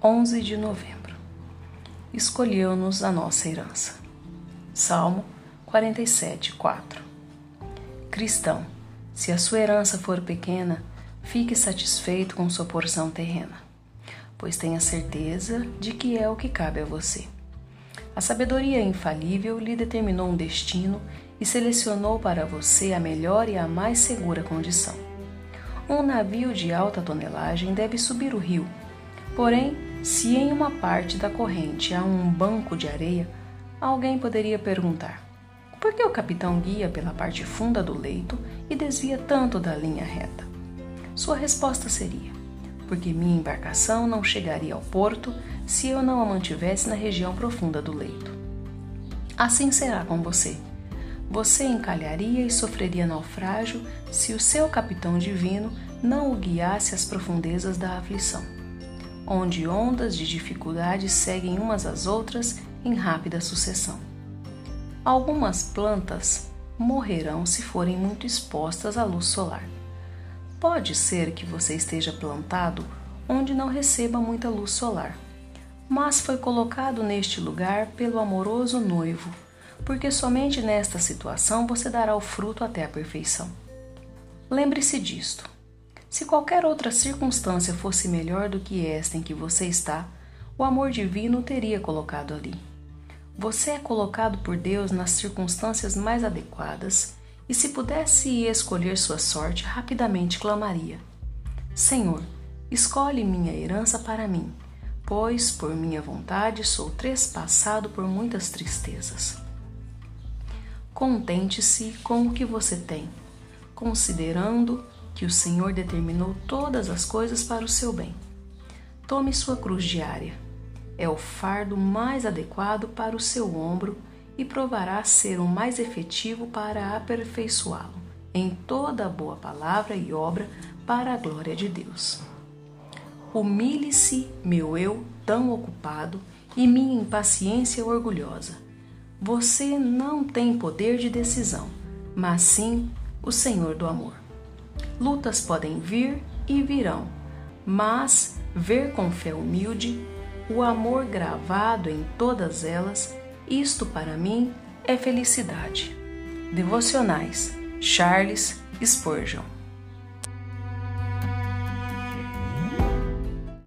11 de novembro. Escolheu-nos a nossa herança. Salmo 47, 4. Cristão, se a sua herança for pequena, fique satisfeito com sua porção terrena, pois tenha certeza de que é o que cabe a você. A sabedoria infalível lhe determinou um destino e selecionou para você a melhor e a mais segura condição. Um navio de alta tonelagem deve subir o rio, porém se em uma parte da corrente há um banco de areia, alguém poderia perguntar: por que o capitão guia pela parte funda do leito e desvia tanto da linha reta? Sua resposta seria: porque minha embarcação não chegaria ao porto se eu não a mantivesse na região profunda do leito. Assim será com você. Você encalharia e sofreria naufrágio se o seu capitão divino não o guiasse às profundezas da aflição onde ondas de dificuldade seguem umas às outras em rápida sucessão. Algumas plantas morrerão se forem muito expostas à luz solar. Pode ser que você esteja plantado onde não receba muita luz solar, mas foi colocado neste lugar pelo amoroso noivo, porque somente nesta situação você dará o fruto até a perfeição. Lembre-se disto. Se qualquer outra circunstância fosse melhor do que esta em que você está, o amor divino o teria colocado ali. Você é colocado por Deus nas circunstâncias mais adequadas e, se pudesse escolher sua sorte, rapidamente clamaria: Senhor, escolhe minha herança para mim, pois, por minha vontade, sou trespassado por muitas tristezas. Contente-se com o que você tem, considerando que o Senhor determinou todas as coisas para o seu bem. Tome sua cruz diária. É o fardo mais adequado para o seu ombro e provará ser o mais efetivo para aperfeiçoá-lo em toda boa palavra e obra para a glória de Deus. Humilhe-se, meu eu tão ocupado, e minha impaciência orgulhosa. Você não tem poder de decisão, mas sim o Senhor do amor. Lutas podem vir e virão, mas ver com fé humilde o amor gravado em todas elas, isto para mim é felicidade. Devocionais Charles Spurgeon